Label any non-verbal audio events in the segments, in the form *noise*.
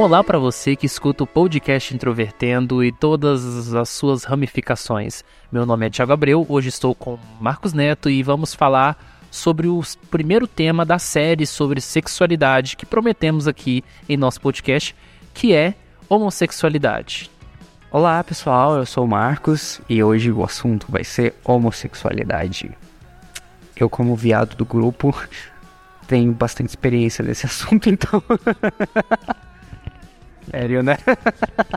Olá para você que escuta o podcast Introvertendo e todas as suas ramificações. Meu nome é Thiago Abreu, hoje estou com Marcos Neto e vamos falar sobre o primeiro tema da série sobre sexualidade que prometemos aqui em nosso podcast, que é homossexualidade. Olá pessoal, eu sou o Marcos e hoje o assunto vai ser homossexualidade. Eu, como viado do grupo, tenho bastante experiência nesse *laughs* assunto, então. Sério, né?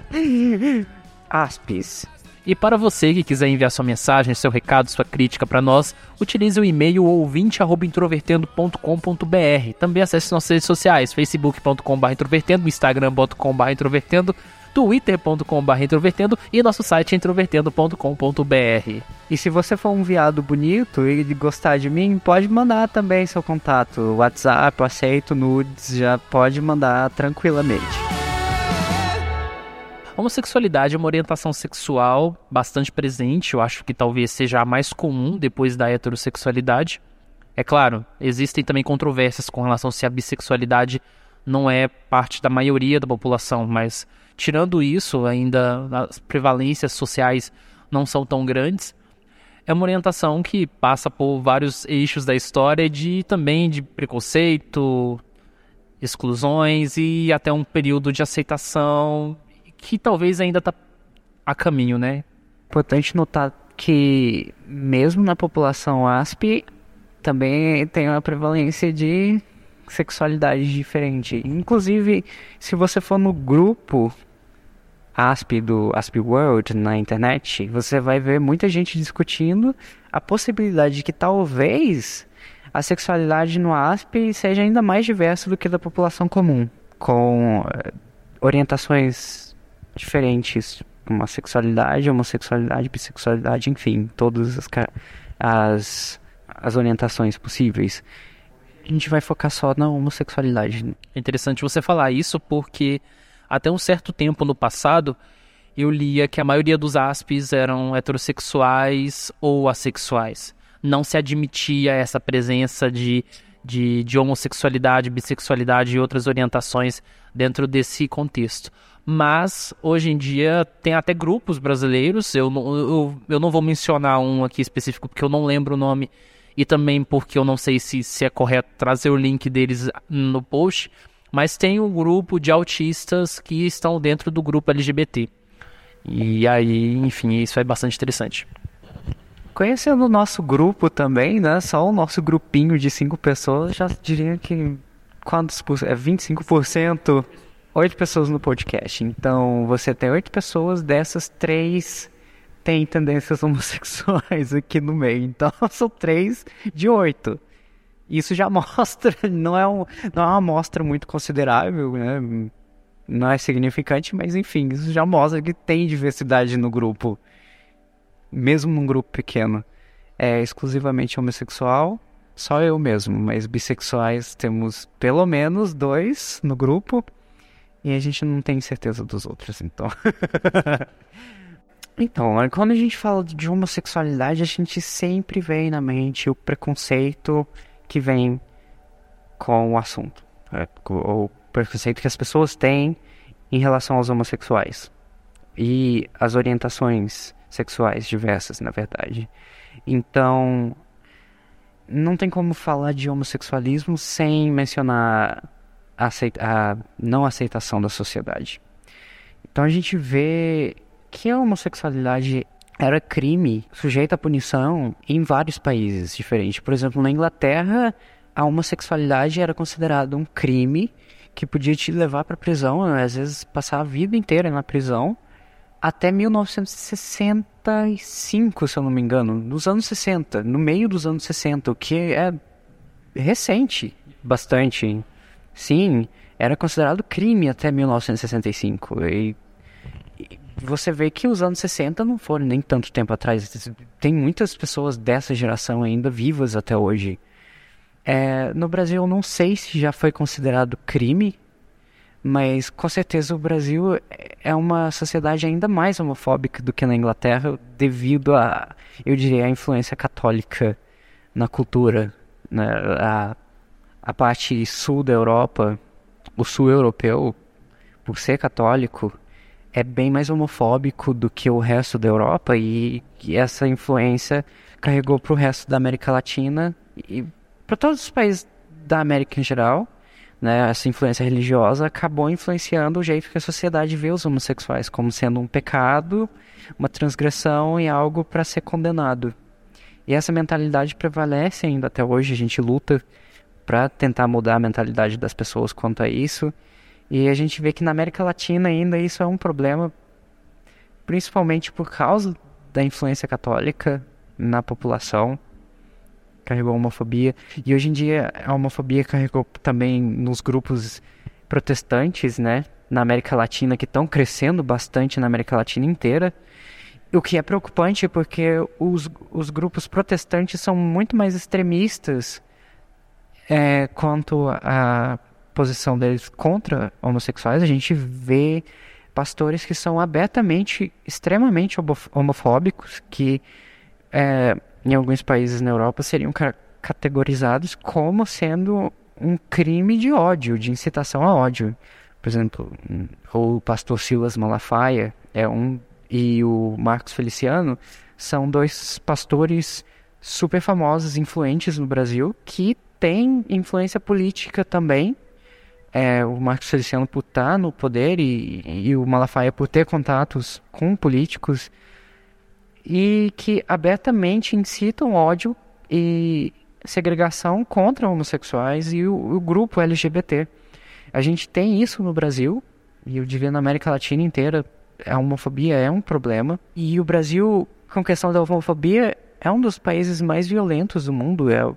*laughs* Aspis. E para você que quiser enviar sua mensagem, seu recado, sua crítica para nós, utilize o e-mail ouvinte@introvertendo.com.br. Também acesse nossas redes sociais, facebook.com/introvertendo, instagram.com/introvertendo, twitter.com/introvertendo e nosso site introvertendo.com.br. E se você for um viado bonito e gostar de mim, pode mandar também seu contato, WhatsApp, aceito nudes, já pode mandar tranquilamente. Homossexualidade é uma orientação sexual bastante presente, eu acho que talvez seja a mais comum depois da heterossexualidade. É claro, existem também controvérsias com relação se a bissexualidade não é parte da maioria da população, mas tirando isso, ainda as prevalências sociais não são tão grandes. É uma orientação que passa por vários eixos da história de também de preconceito, exclusões e até um período de aceitação que talvez ainda está a caminho, né? Importante notar que mesmo na população ASP também tem uma prevalência de sexualidade diferente. Inclusive, se você for no grupo ASP do ASP World na internet, você vai ver muita gente discutindo a possibilidade de que talvez a sexualidade no ASP seja ainda mais diversa do que da população comum, com eh, orientações diferentes, uma sexualidade, homossexualidade, bissexualidade, enfim, todas as, as, as orientações possíveis. A gente vai focar só na homossexualidade. É interessante você falar isso porque até um certo tempo no passado eu lia que a maioria dos aspes eram heterossexuais ou assexuais. Não se admitia essa presença de, de, de homossexualidade, bissexualidade e outras orientações dentro desse contexto mas hoje em dia tem até grupos brasileiros. Eu, eu, eu não vou mencionar um aqui específico porque eu não lembro o nome e também porque eu não sei se, se é correto trazer o link deles no post. Mas tem um grupo de autistas que estão dentro do grupo LGBT. E aí, enfim, isso é bastante interessante. Conhecendo o nosso grupo também, né? Só o nosso grupinho de cinco pessoas, já diria que quantos por é 25% oito pessoas no podcast. Então você tem oito pessoas, dessas três têm tendências *laughs* homossexuais aqui no meio. Então *laughs* são três de oito. Isso já *laughs* mostra, não é, um, não é uma amostra muito considerável, né? Não é significante, mas enfim, isso já mostra que tem diversidade no grupo. Mesmo num grupo pequeno. É exclusivamente homossexual, só eu mesmo, mas bissexuais temos pelo menos dois no grupo. E a gente não tem certeza dos outros, então. *laughs* então, quando a gente fala de homossexualidade, a gente sempre vem na mente o preconceito que vem com o assunto. É, o preconceito que as pessoas têm em relação aos homossexuais. E as orientações sexuais diversas, na verdade. Então, não tem como falar de homossexualismo sem mencionar a, a não aceitação da sociedade. Então a gente vê que a homossexualidade era crime sujeito à punição em vários países diferentes. Por exemplo, na Inglaterra, a homossexualidade era considerada um crime que podia te levar para prisão, às vezes passar a vida inteira na prisão, até 1965, se eu não me engano, nos anos 60, no meio dos anos 60, o que é recente, bastante. Sim, era considerado crime até 1965. E, você vê que os anos 60 não foram nem tanto tempo atrás. Tem muitas pessoas dessa geração ainda vivas até hoje. É, no Brasil, eu não sei se já foi considerado crime, mas com certeza o Brasil é uma sociedade ainda mais homofóbica do que na Inglaterra, devido a, eu diria, a influência católica na cultura. Né? A, a parte sul da Europa, o sul europeu, por ser católico, é bem mais homofóbico do que o resto da Europa e, e essa influência carregou para o resto da América Latina e para todos os países da América em geral. Né, essa influência religiosa acabou influenciando o jeito que a sociedade vê os homossexuais como sendo um pecado, uma transgressão e algo para ser condenado. E essa mentalidade prevalece ainda até hoje. A gente luta para tentar mudar a mentalidade das pessoas quanto a isso. E a gente vê que na América Latina ainda isso é um problema, principalmente por causa da influência católica na população. Carregou a homofobia. E hoje em dia a homofobia carregou também nos grupos protestantes, né? Na América Latina, que estão crescendo bastante na América Latina inteira. O que é preocupante porque os, os grupos protestantes são muito mais extremistas é, quanto a posição deles contra homossexuais, a gente vê pastores que são abertamente, extremamente homofóbicos, que é, em alguns países na Europa seriam ca categorizados como sendo um crime de ódio, de incitação a ódio. Por exemplo, o pastor Silas Malafaia é um e o Marcos Feliciano são dois pastores super famosos, influentes no Brasil, que têm influência política também é, o Marcos Feliciano por estar no poder e, e o Malafaia por ter contatos com políticos e que abertamente incitam ódio e segregação contra homossexuais e o, o, grupo LGBT. A gente tem isso no Brasil e eu diria na América Latina inteira a homofobia é um problema e o Brasil com questão da homofobia é um dos países mais violentos do mundo é,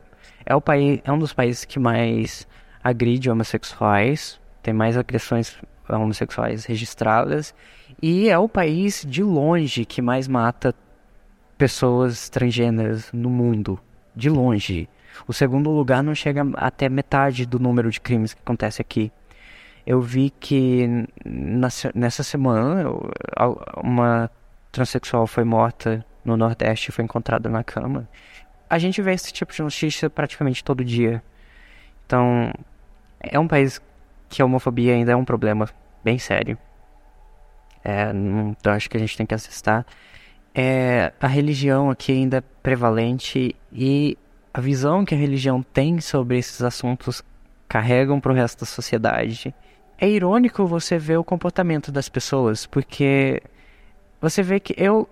é o país é um dos países que mais agride homossexuais, tem mais agressões homossexuais registradas e é o país de longe que mais mata pessoas transgêneras no mundo, de longe. O segundo lugar não chega até metade do número de crimes que acontece aqui. Eu vi que nessa semana uma transexual foi morta no Nordeste e foi encontrada na cama. A gente vê esse tipo de notícia praticamente todo dia. Então, é um país que a homofobia ainda é um problema bem sério. É, então acho que a gente tem que assistar. É, a religião aqui ainda é prevalente e a visão que a religião tem sobre esses assuntos carregam para o resto da sociedade. É irônico você ver o comportamento das pessoas, porque você vê que eu,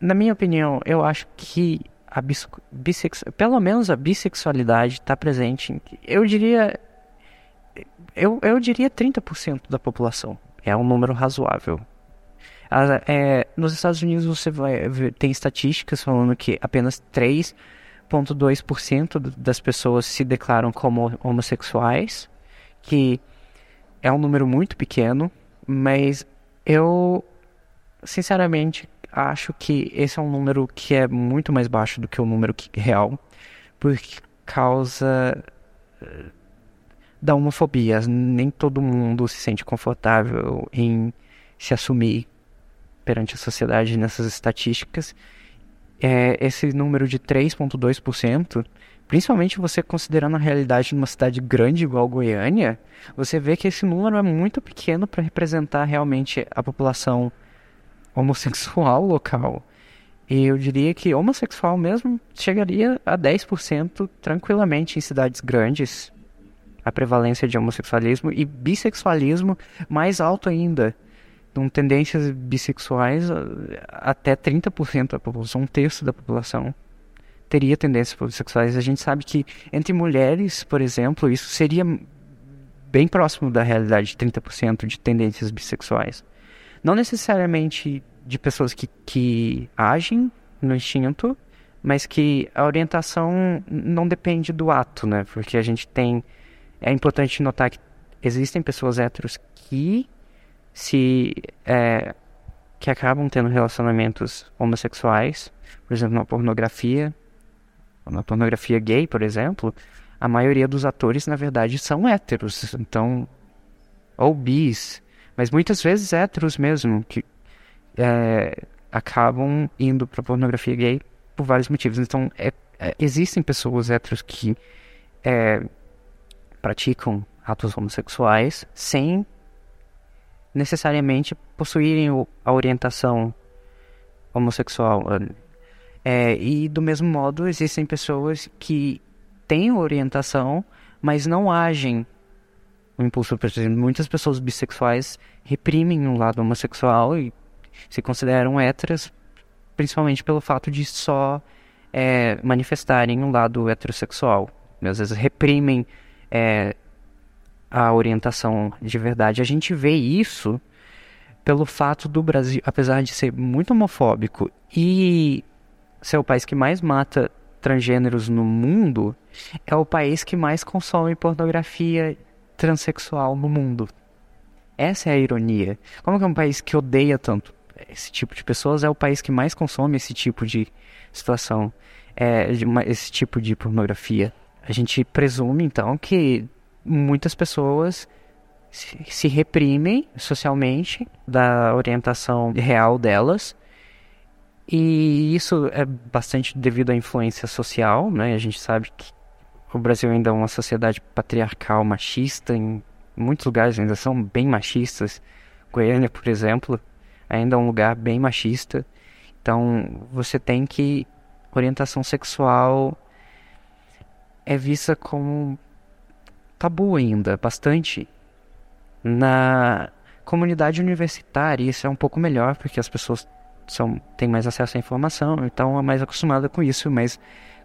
na minha opinião, eu acho que a bissex, pelo menos a bissexualidade está presente. Eu diria eu, eu diria 30% da população. É um número razoável. É, nos Estados Unidos você vai ver, tem estatísticas falando que apenas 3,2% das pessoas se declaram como homossexuais, que é um número muito pequeno, mas eu sinceramente acho que esse é um número que é muito mais baixo do que o número real, por causa da homofobia. Nem todo mundo se sente confortável em se assumir perante a sociedade nessas estatísticas. É, esse número de 3,2%, principalmente você considerando a realidade de uma cidade grande igual Goiânia, você vê que esse número é muito pequeno para representar realmente a população homossexual local. E eu diria que homossexual mesmo chegaria a 10% tranquilamente em cidades grandes, a prevalência de homossexualismo e bissexualismo mais alto ainda. Com tendências bissexuais, até 30% da população, um terço da população teria tendências bissexuais. A gente sabe que entre mulheres, por exemplo, isso seria bem próximo da realidade, 30% de tendências bissexuais. Não necessariamente de pessoas que, que agem no instinto, mas que a orientação não depende do ato, né? Porque a gente tem é importante notar que existem pessoas héteros que se é, que acabam tendo relacionamentos homossexuais, por exemplo, na pornografia, na pornografia gay, por exemplo, a maioria dos atores, na verdade, são héteros, então, ou bis, mas muitas vezes héteros mesmo, que é, acabam indo para pornografia gay por vários motivos. Então, é, é, existem pessoas héteros que é, praticam atos homossexuais sem necessariamente possuírem a orientação homossexual. É, e do mesmo modo, existem pessoas que têm orientação, mas não agem o impulso. Exemplo, muitas pessoas bissexuais reprimem o lado homossexual e se consideram héteras, principalmente pelo fato de só é, manifestarem um lado heterossexual. Às vezes reprimem é, a orientação de verdade. A gente vê isso pelo fato do Brasil, apesar de ser muito homofóbico e ser o país que mais mata transgêneros no mundo, é o país que mais consome pornografia transexual no mundo. Essa é a ironia. Como que é um país que odeia tanto esse tipo de pessoas é o país que mais consome esse tipo de situação, é, esse tipo de pornografia? A gente presume então que muitas pessoas se reprimem socialmente da orientação real delas. E isso é bastante devido à influência social, né? A gente sabe que o Brasil ainda é uma sociedade patriarcal, machista, em muitos lugares ainda são bem machistas. Goiânia, por exemplo, ainda é um lugar bem machista. Então, você tem que orientação sexual é vista como tabu ainda, bastante. Na comunidade universitária, isso é um pouco melhor, porque as pessoas são, têm mais acesso à informação, então é mais acostumada com isso, mas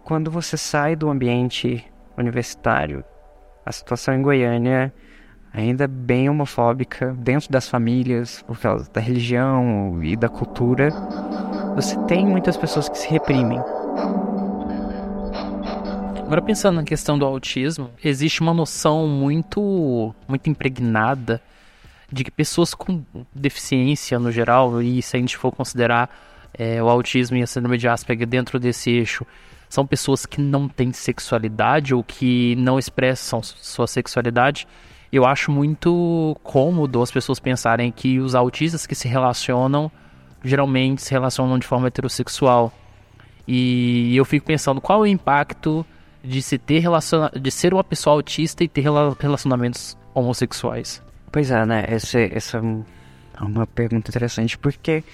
quando você sai do ambiente universitário, a situação em Goiânia ainda é bem homofóbica dentro das famílias, por causa da religião e da cultura. Você tem muitas pessoas que se reprimem. Agora pensando na questão do autismo, existe uma noção muito muito impregnada de que pessoas com deficiência no geral, e se a gente for considerar é, o autismo e a síndrome de Asperger dentro desse eixo, são pessoas que não têm sexualidade ou que não expressam sua sexualidade. Eu acho muito cômodo as pessoas pensarem que os autistas que se relacionam geralmente se relacionam de forma heterossexual. E eu fico pensando qual é o impacto de se ter relaciona de ser uma pessoa autista e ter relacionamentos homossexuais? Pois é, né? Essa, essa é uma pergunta interessante, porque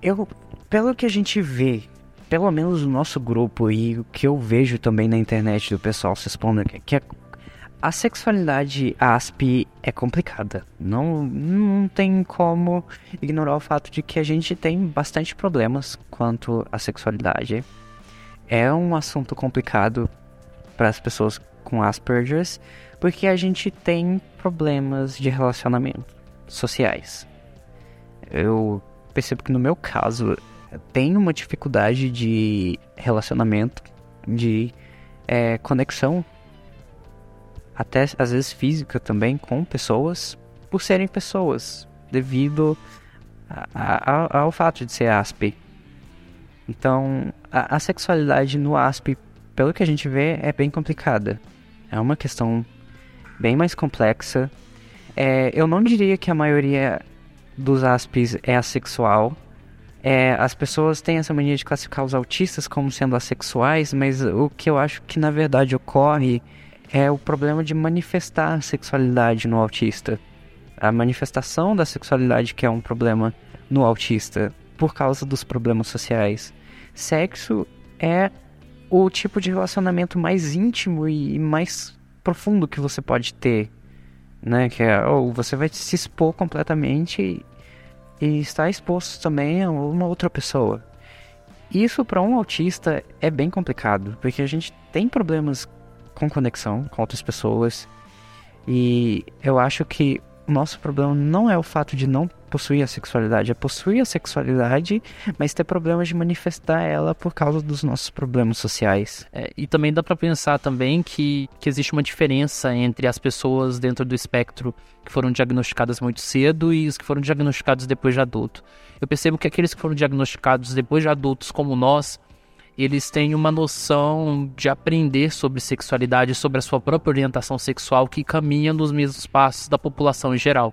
eu, pelo que a gente vê, pelo menos no nosso grupo e o que eu vejo também na internet do pessoal se expondo, que a, a sexualidade ASP é complicada. Não, não tem como ignorar o fato de que a gente tem bastante problemas quanto à sexualidade. É um assunto complicado para as pessoas com Asperger's, porque a gente tem problemas de relacionamento sociais. Eu percebo que no meu caso tem uma dificuldade de relacionamento, de é, conexão, até às vezes física também com pessoas, por serem pessoas, devido a, a, ao fato de ser ASP. Então, a, a sexualidade no ASP pelo que a gente vê, é bem complicada. É uma questão bem mais complexa. É, eu não diria que a maioria dos ASPs é assexual. É, as pessoas têm essa mania de classificar os autistas como sendo assexuais, mas o que eu acho que na verdade ocorre é o problema de manifestar a sexualidade no autista. A manifestação da sexualidade que é um problema no autista por causa dos problemas sociais. Sexo é o tipo de relacionamento mais íntimo e mais profundo que você pode ter, né? Que é, ou você vai se expor completamente e, e estar exposto também a uma outra pessoa. Isso para um autista é bem complicado, porque a gente tem problemas com conexão com outras pessoas e eu acho que o nosso problema não é o fato de não possuir a sexualidade, é possuir a sexualidade, mas ter problemas de manifestar ela por causa dos nossos problemas sociais. É, e também dá para pensar também que, que existe uma diferença entre as pessoas dentro do espectro que foram diagnosticadas muito cedo e os que foram diagnosticados depois de adulto. Eu percebo que aqueles que foram diagnosticados depois de adultos como nós, eles têm uma noção de aprender sobre sexualidade, sobre a sua própria orientação sexual que caminha nos mesmos passos da população em geral.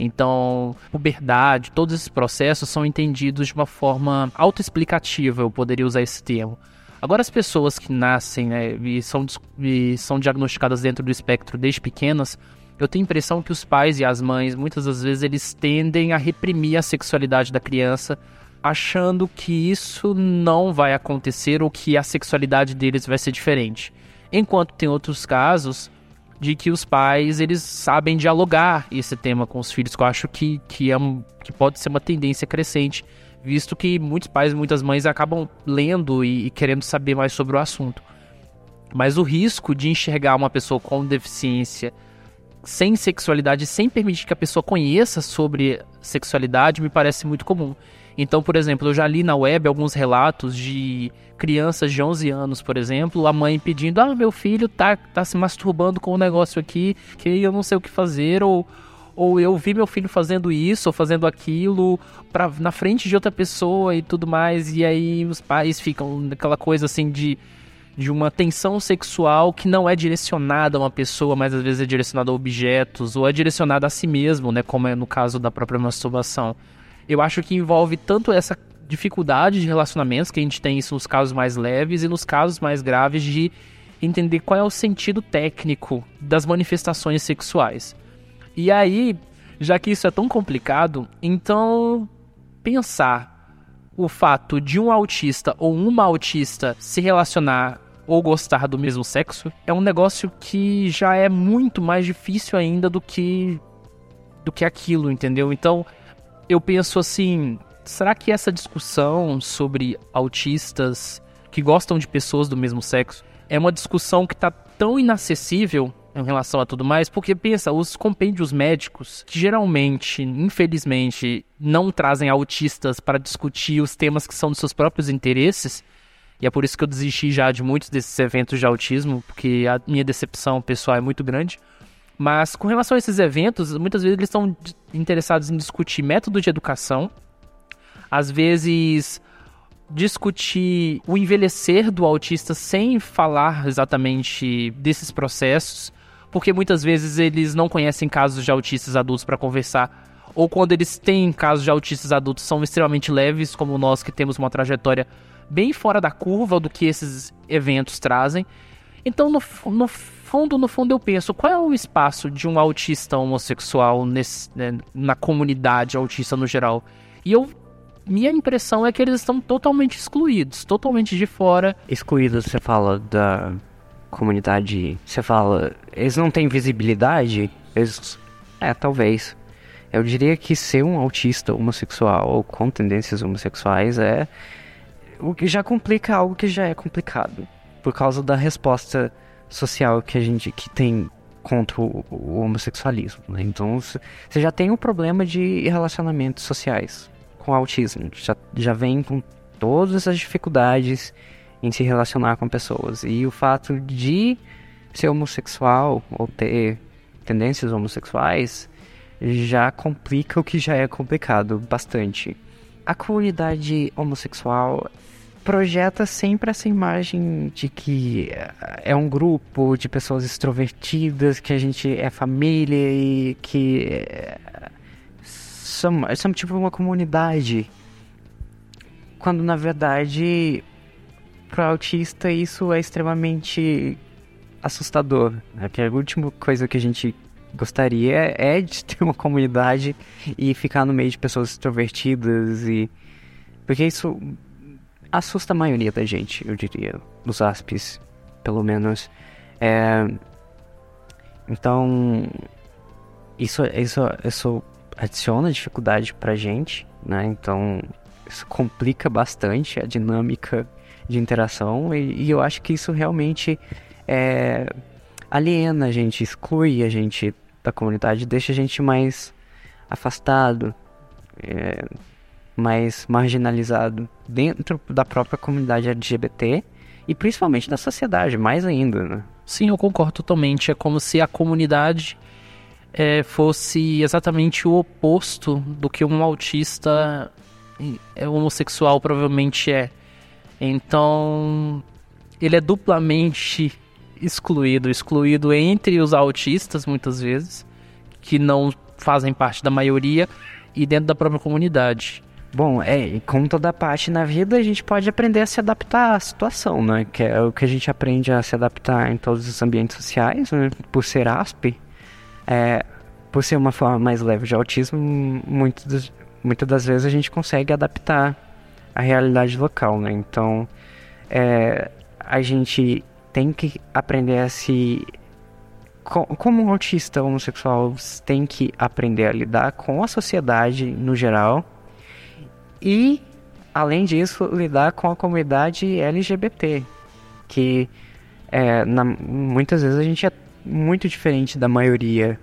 Então, puberdade, todos esses processos são entendidos de uma forma autoexplicativa, eu poderia usar esse termo. Agora, as pessoas que nascem né, e, são, e são diagnosticadas dentro do espectro desde pequenas, eu tenho a impressão que os pais e as mães, muitas das vezes, eles tendem a reprimir a sexualidade da criança achando que isso não vai acontecer ou que a sexualidade deles vai ser diferente. Enquanto tem outros casos de que os pais eles sabem dialogar esse tema com os filhos, que eu acho que, que, é, que pode ser uma tendência crescente, visto que muitos pais e muitas mães acabam lendo e, e querendo saber mais sobre o assunto. Mas o risco de enxergar uma pessoa com deficiência sem sexualidade, sem permitir que a pessoa conheça sobre sexualidade, me parece muito comum. Então, por exemplo, eu já li na web alguns relatos de crianças de 11 anos, por exemplo, a mãe pedindo: "Ah, meu filho tá, tá se masturbando com um negócio aqui que eu não sei o que fazer" ou ou eu vi meu filho fazendo isso ou fazendo aquilo pra, na frente de outra pessoa e tudo mais, e aí os pais ficam naquela coisa assim de, de uma tensão sexual que não é direcionada a uma pessoa, mas às vezes é direcionada a objetos ou é direcionada a si mesmo, né, como é no caso da própria masturbação eu acho que envolve tanto essa dificuldade de relacionamentos, que a gente tem isso nos casos mais leves e nos casos mais graves de entender qual é o sentido técnico das manifestações sexuais. E aí, já que isso é tão complicado, então pensar o fato de um autista ou uma autista se relacionar ou gostar do mesmo sexo é um negócio que já é muito mais difícil ainda do que do que aquilo, entendeu? Então, eu penso assim: será que essa discussão sobre autistas que gostam de pessoas do mesmo sexo é uma discussão que está tão inacessível em relação a tudo mais, porque pensa, os compêndios médicos, que geralmente, infelizmente, não trazem autistas para discutir os temas que são dos seus próprios interesses, e é por isso que eu desisti já de muitos desses eventos de autismo, porque a minha decepção pessoal é muito grande. Mas com relação a esses eventos, muitas vezes eles estão interessados em discutir método de educação, às vezes discutir o envelhecer do autista sem falar exatamente desses processos, porque muitas vezes eles não conhecem casos de autistas adultos para conversar, ou quando eles têm casos de autistas adultos são extremamente leves, como nós que temos uma trajetória bem fora da curva do que esses eventos trazem. Então, no, no fundo, no fundo, eu penso, qual é o espaço de um autista homossexual nesse, né, na comunidade autista no geral? E eu minha impressão é que eles estão totalmente excluídos, totalmente de fora. Excluídos, você fala da comunidade, você fala, eles não têm visibilidade? Eles... É, talvez. Eu diria que ser um autista homossexual ou com tendências homossexuais é o que já complica algo que já é complicado, por causa da resposta social que a gente que tem contra o, homossexualismo. Né? Então você já tem um problema de relacionamentos sociais com autismo. Já, já vem com todas essas dificuldades em se relacionar com pessoas. E o fato de ser homossexual ou ter tendências homossexuais já complica o que já é complicado bastante. A comunidade homossexual projeta sempre essa imagem de que é um grupo de pessoas extrovertidas, que a gente é família e que somos, somos tipo uma comunidade. Quando na verdade, para autista, isso é extremamente assustador. Né? Porque a última coisa que a gente gostaria é de *laughs* ter uma comunidade e ficar no meio de pessoas extrovertidas e. Porque isso assusta a maioria da gente, eu diria, dos aspes, pelo menos. É... Então, isso, isso, isso adiciona dificuldade pra gente, né? Então, isso complica bastante a dinâmica de interação e, e eu acho que isso realmente é, aliena a gente, exclui a gente da comunidade, deixa a gente mais afastado é, mais marginalizado dentro da própria comunidade LGBT e principalmente da sociedade, mais ainda, né? Sim, eu concordo totalmente. É como se a comunidade é, fosse exatamente o oposto do que um autista é, homossexual provavelmente é. Então, ele é duplamente excluído excluído entre os autistas, muitas vezes, que não fazem parte da maioria, e dentro da própria comunidade. Bom, é, como toda parte na vida, a gente pode aprender a se adaptar à situação, né? Que é o que a gente aprende a se adaptar em todos os ambientes sociais, né? Por ser ASP, é, por ser uma forma mais leve de autismo, muitas, muitas das vezes a gente consegue adaptar a realidade local, né? Então, é, a gente tem que aprender a se como um autista homossexual tem que aprender a lidar com a sociedade no geral e, além disso, lidar com a comunidade LGBT, que é, na, muitas vezes a gente é muito diferente da maioria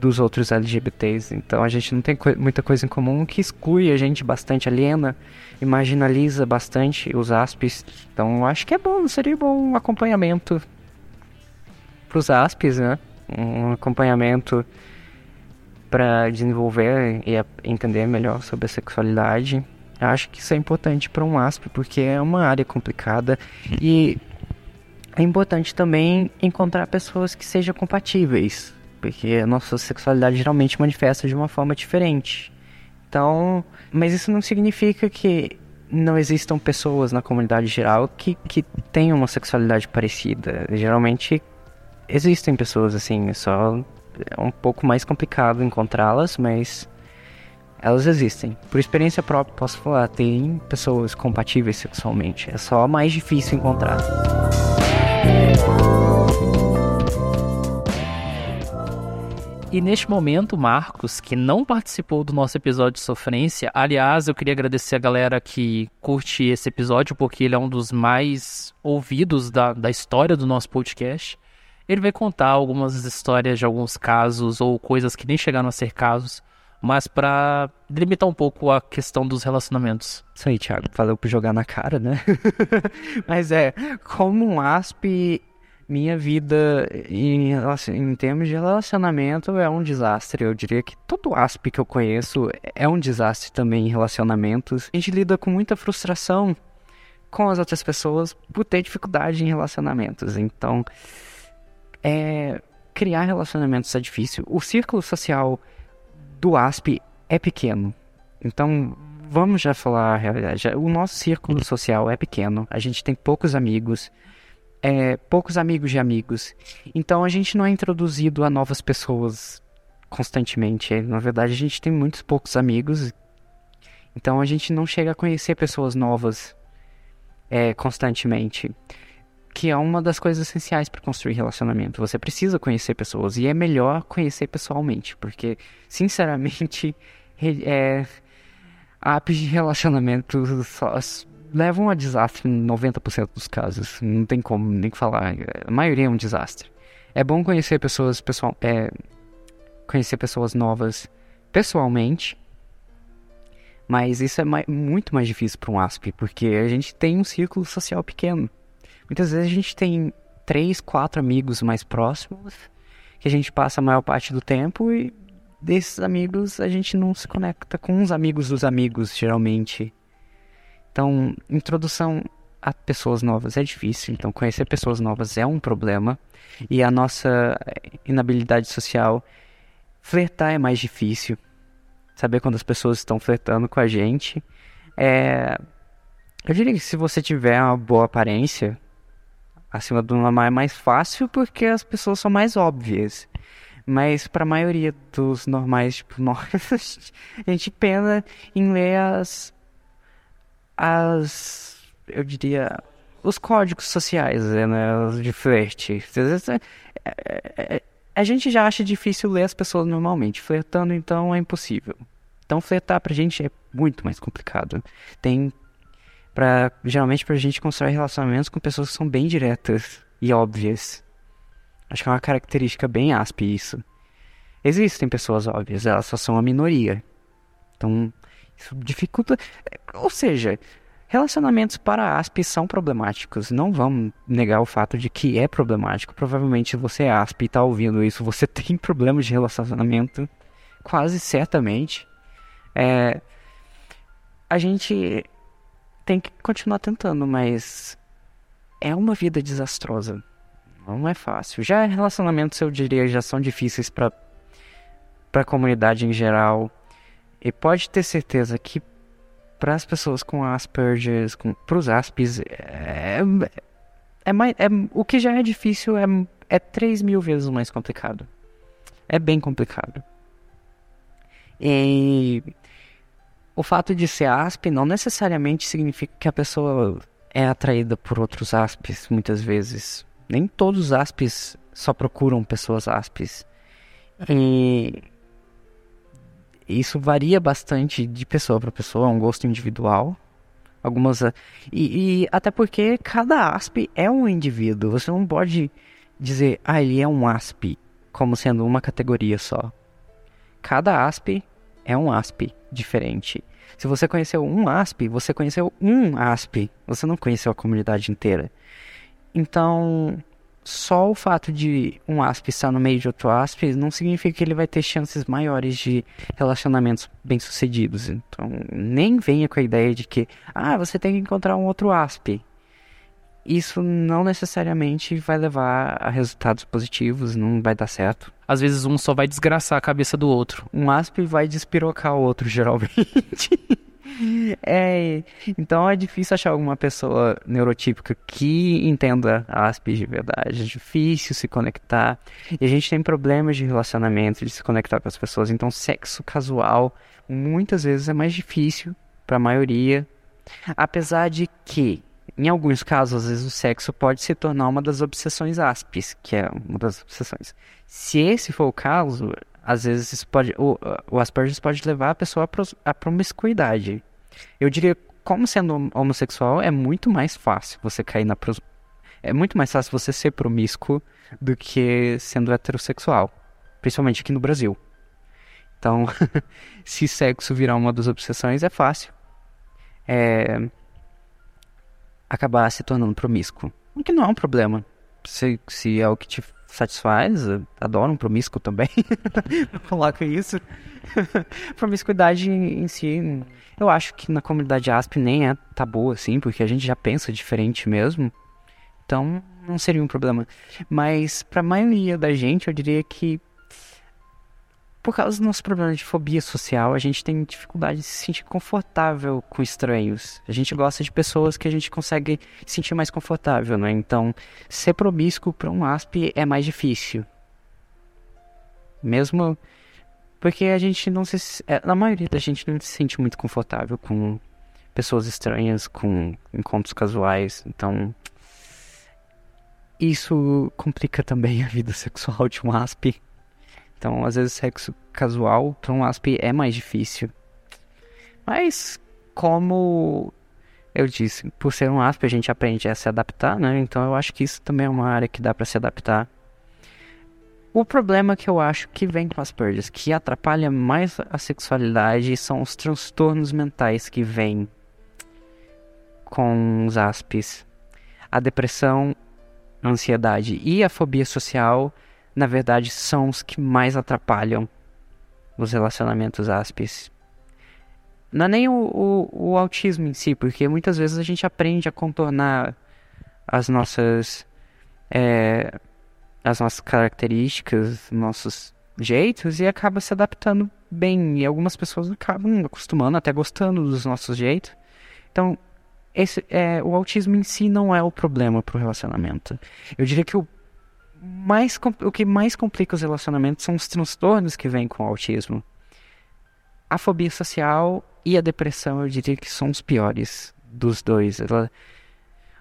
dos outros LGBTs, então a gente não tem co muita coisa em comum que exclui a gente bastante, aliena e marginaliza bastante os ASPs. Então acho que é bom, seria bom um acompanhamento para os ASPs, né? Um acompanhamento para desenvolver e entender melhor sobre a sexualidade. Eu acho que isso é importante para um ASP porque é uma área complicada e é importante também encontrar pessoas que sejam compatíveis, porque a nossa sexualidade geralmente manifesta de uma forma diferente. Então, mas isso não significa que não existam pessoas na comunidade geral que, que tenham uma sexualidade parecida. Geralmente existem pessoas assim, só é um pouco mais complicado encontrá-las, mas elas existem. Por experiência própria, posso falar, tem pessoas compatíveis sexualmente. É só mais difícil encontrar. E neste momento, Marcos, que não participou do nosso episódio de sofrência, aliás, eu queria agradecer a galera que curte esse episódio, porque ele é um dos mais ouvidos da, da história do nosso podcast. Ele vai contar algumas histórias de alguns casos ou coisas que nem chegaram a ser casos, mas para delimitar um pouco a questão dos relacionamentos. Isso aí, Thiago. Falou pra jogar na cara, né? *laughs* mas é, como um ASP, minha vida em, em termos de relacionamento é um desastre. Eu diria que todo ASP que eu conheço é um desastre também em relacionamentos. A gente lida com muita frustração com as outras pessoas por ter dificuldade em relacionamentos. Então, é, criar relacionamentos é difícil. O círculo social do ASP é pequeno. Então, vamos já falar a realidade. O nosso círculo social é pequeno. A gente tem poucos amigos. É, poucos amigos de amigos. Então, a gente não é introduzido a novas pessoas constantemente. Na verdade, a gente tem muitos poucos amigos. Então, a gente não chega a conhecer pessoas novas é, constantemente que é uma das coisas essenciais para construir relacionamento. Você precisa conhecer pessoas e é melhor conhecer pessoalmente, porque, sinceramente, *laughs* é, apps de relacionamento levam a desastre em 90% dos casos. Não tem como nem falar. A maioria é um desastre. É bom conhecer pessoas pessoal, é, conhecer pessoas novas pessoalmente, mas isso é mais, muito mais difícil para um ASP, porque a gente tem um círculo social pequeno. Muitas vezes a gente tem três, quatro amigos mais próximos que a gente passa a maior parte do tempo e desses amigos a gente não se conecta com os amigos dos amigos, geralmente. Então, introdução a pessoas novas é difícil, então conhecer pessoas novas é um problema e a nossa inabilidade social flertar é mais difícil. Saber quando as pessoas estão flertando com a gente é eu diria que se você tiver uma boa aparência, acima do normal é mais fácil porque as pessoas são mais óbvias. Mas para a maioria dos normais, tipo *laughs* nós, a gente pena em ler as. as. eu diria. os códigos sociais, né? De flerte. É, é, é, a gente já acha difícil ler as pessoas normalmente. Flertando, então, é impossível. Então, flertar pra gente é muito mais complicado. Tem Pra, geralmente pra gente construir relacionamentos com pessoas que são bem diretas e óbvias. Acho que é uma característica bem asp isso. Existem pessoas óbvias, elas só são a minoria. Então, isso dificulta. Ou seja, relacionamentos para ASP são problemáticos. Não vamos negar o fato de que é problemático. Provavelmente você é ASP e está ouvindo isso, você *laughs* tem problemas de relacionamento, quase certamente. É, a gente tem que continuar tentando, mas é uma vida desastrosa. Não é fácil. Já relacionamentos, eu diria, já são difíceis para para a comunidade em geral. E pode ter certeza que para as pessoas com Asperger, para os Aspes, é, é, mais, é, o que já é difícil é, é 3 mil vezes mais complicado. É bem complicado. E o fato de ser asp não necessariamente significa que a pessoa é atraída por outros aspes, muitas vezes. Nem todos os aspes só procuram pessoas aspes. E isso varia bastante de pessoa para pessoa, é um gosto individual. Algumas. E, e, até porque cada asp é um indivíduo. Você não pode dizer, ah, ele é um asp, como sendo uma categoria só. Cada asp é um ASP diferente. Se você conheceu um ASP, você conheceu um ASP, você não conheceu a comunidade inteira. Então, só o fato de um ASP estar no meio de outro ASP não significa que ele vai ter chances maiores de relacionamentos bem-sucedidos. Então, nem venha com a ideia de que, ah, você tem que encontrar um outro ASP isso não necessariamente vai levar a resultados positivos, não vai dar certo. Às vezes um só vai desgraçar a cabeça do outro. Um asp vai despirocar o outro, *laughs* geralmente. é, então é difícil achar alguma pessoa neurotípica que entenda asp de verdade. É difícil se conectar. E a gente tem problemas de relacionamento, de se conectar com as pessoas. Então, sexo casual muitas vezes é mais difícil para a maioria. Apesar de que em alguns casos, às vezes o sexo pode se tornar uma das obsessões áspis, que é uma das obsessões. Se esse for o caso, às vezes isso pode, o, o Asperger pode levar a pessoa à promiscuidade. Eu diria, como sendo homossexual, é muito mais fácil você cair na é muito mais fácil você ser promíscuo do que sendo heterossexual, principalmente aqui no Brasil. Então, *laughs* se sexo virar uma das obsessões, é fácil. É, acabar se tornando promíscuo. O que não é um problema. Se, se é o que te satisfaz, adoro um promíscuo também. *laughs* Coloco isso. *laughs* Promiscuidade em si, eu acho que na comunidade ASP nem é tabu assim, porque a gente já pensa diferente mesmo. Então, não seria um problema. Mas para a maioria da gente, eu diria que por causa do nosso problema de fobia social, a gente tem dificuldade de se sentir confortável com estranhos. A gente gosta de pessoas que a gente consegue se sentir mais confortável, né? Então, ser promíscuo para um ASP é mais difícil. Mesmo porque a gente não se. É, a maioria da gente não se sente muito confortável com pessoas estranhas, com encontros casuais. Então. Isso complica também a vida sexual de um ASP. Então, às vezes, sexo casual para um ASP é mais difícil. Mas, como eu disse, por ser um ASP, a gente aprende a se adaptar, né? Então, eu acho que isso também é uma área que dá para se adaptar. O problema que eu acho que vem com as Asperger, que atrapalha mais a sexualidade, são os transtornos mentais que vêm com os ASPs. A depressão, a ansiedade e a fobia social na verdade, são os que mais atrapalham os relacionamentos áspes. Não é nem o, o, o, autismo em si, porque muitas vezes a gente aprende a contornar as nossas, é, as nossas características, nossos jeitos e acaba se adaptando bem. E algumas pessoas acabam acostumando, até gostando dos nossos jeitos. Então, esse, é, o autismo em si não é o problema para o relacionamento. Eu diria que o mais, o que mais complica os relacionamentos são os transtornos que vêm com o autismo. A fobia social e a depressão, eu diria que são os piores dos dois. Ela,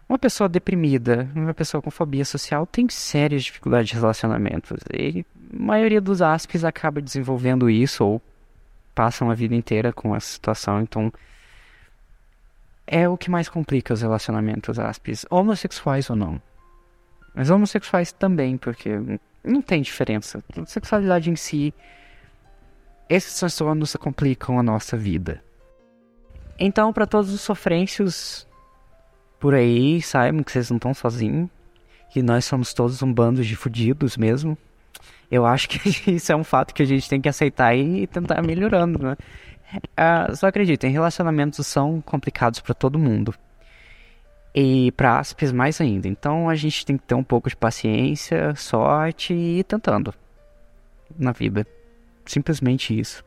uma pessoa deprimida, uma pessoa com fobia social tem sérias dificuldades de relacionamento. E a maioria dos aspes acaba desenvolvendo isso ou passam a vida inteira com essa situação. Então, é o que mais complica os relacionamentos aspes, homossexuais ou não. Mas homossexuais também, porque não tem diferença. A sexualidade em si esses transtornos complicam a nossa vida. Então, para todos os sofrêncios por aí, saibam que vocês não estão sozinhos, que nós somos todos um bando de fudidos mesmo. Eu acho que *laughs* isso é um fato que a gente tem que aceitar e tentar melhorando, né? Uh, só acreditem, relacionamentos são complicados para todo mundo. E para aspes mais ainda. Então a gente tem que ter um pouco de paciência, sorte e ir tentando na vida. Simplesmente isso.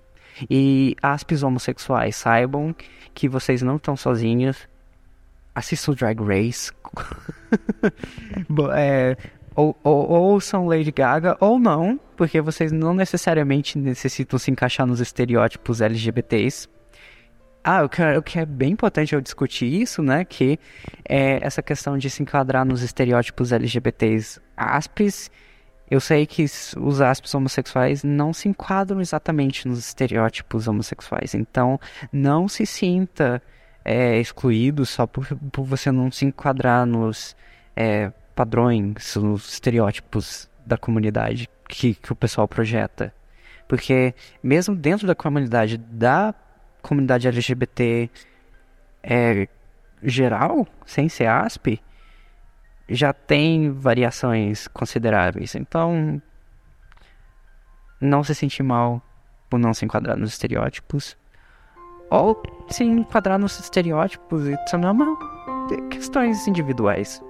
E aspes homossexuais, saibam que vocês não estão sozinhos. Assistam Drag Race. *laughs* é, ou, ou, ou são Lady Gaga ou não, porque vocês não necessariamente necessitam se encaixar nos estereótipos LGBTs. Ah, o que, o que é bem importante eu discutir isso, né? Que é essa questão de se enquadrar nos estereótipos LGBTs aspes eu sei que os aspectos homossexuais não se enquadram exatamente nos estereótipos homossexuais. Então, não se sinta é, excluído só por, por você não se enquadrar nos é, padrões, nos estereótipos da comunidade que, que o pessoal projeta. Porque, mesmo dentro da comunidade, da comunidade LGBT é, geral, sem ser ASP, já tem variações consideráveis. Então, não se sentir mal por não se enquadrar nos estereótipos. Ou se enquadrar nos estereótipos e são questões individuais.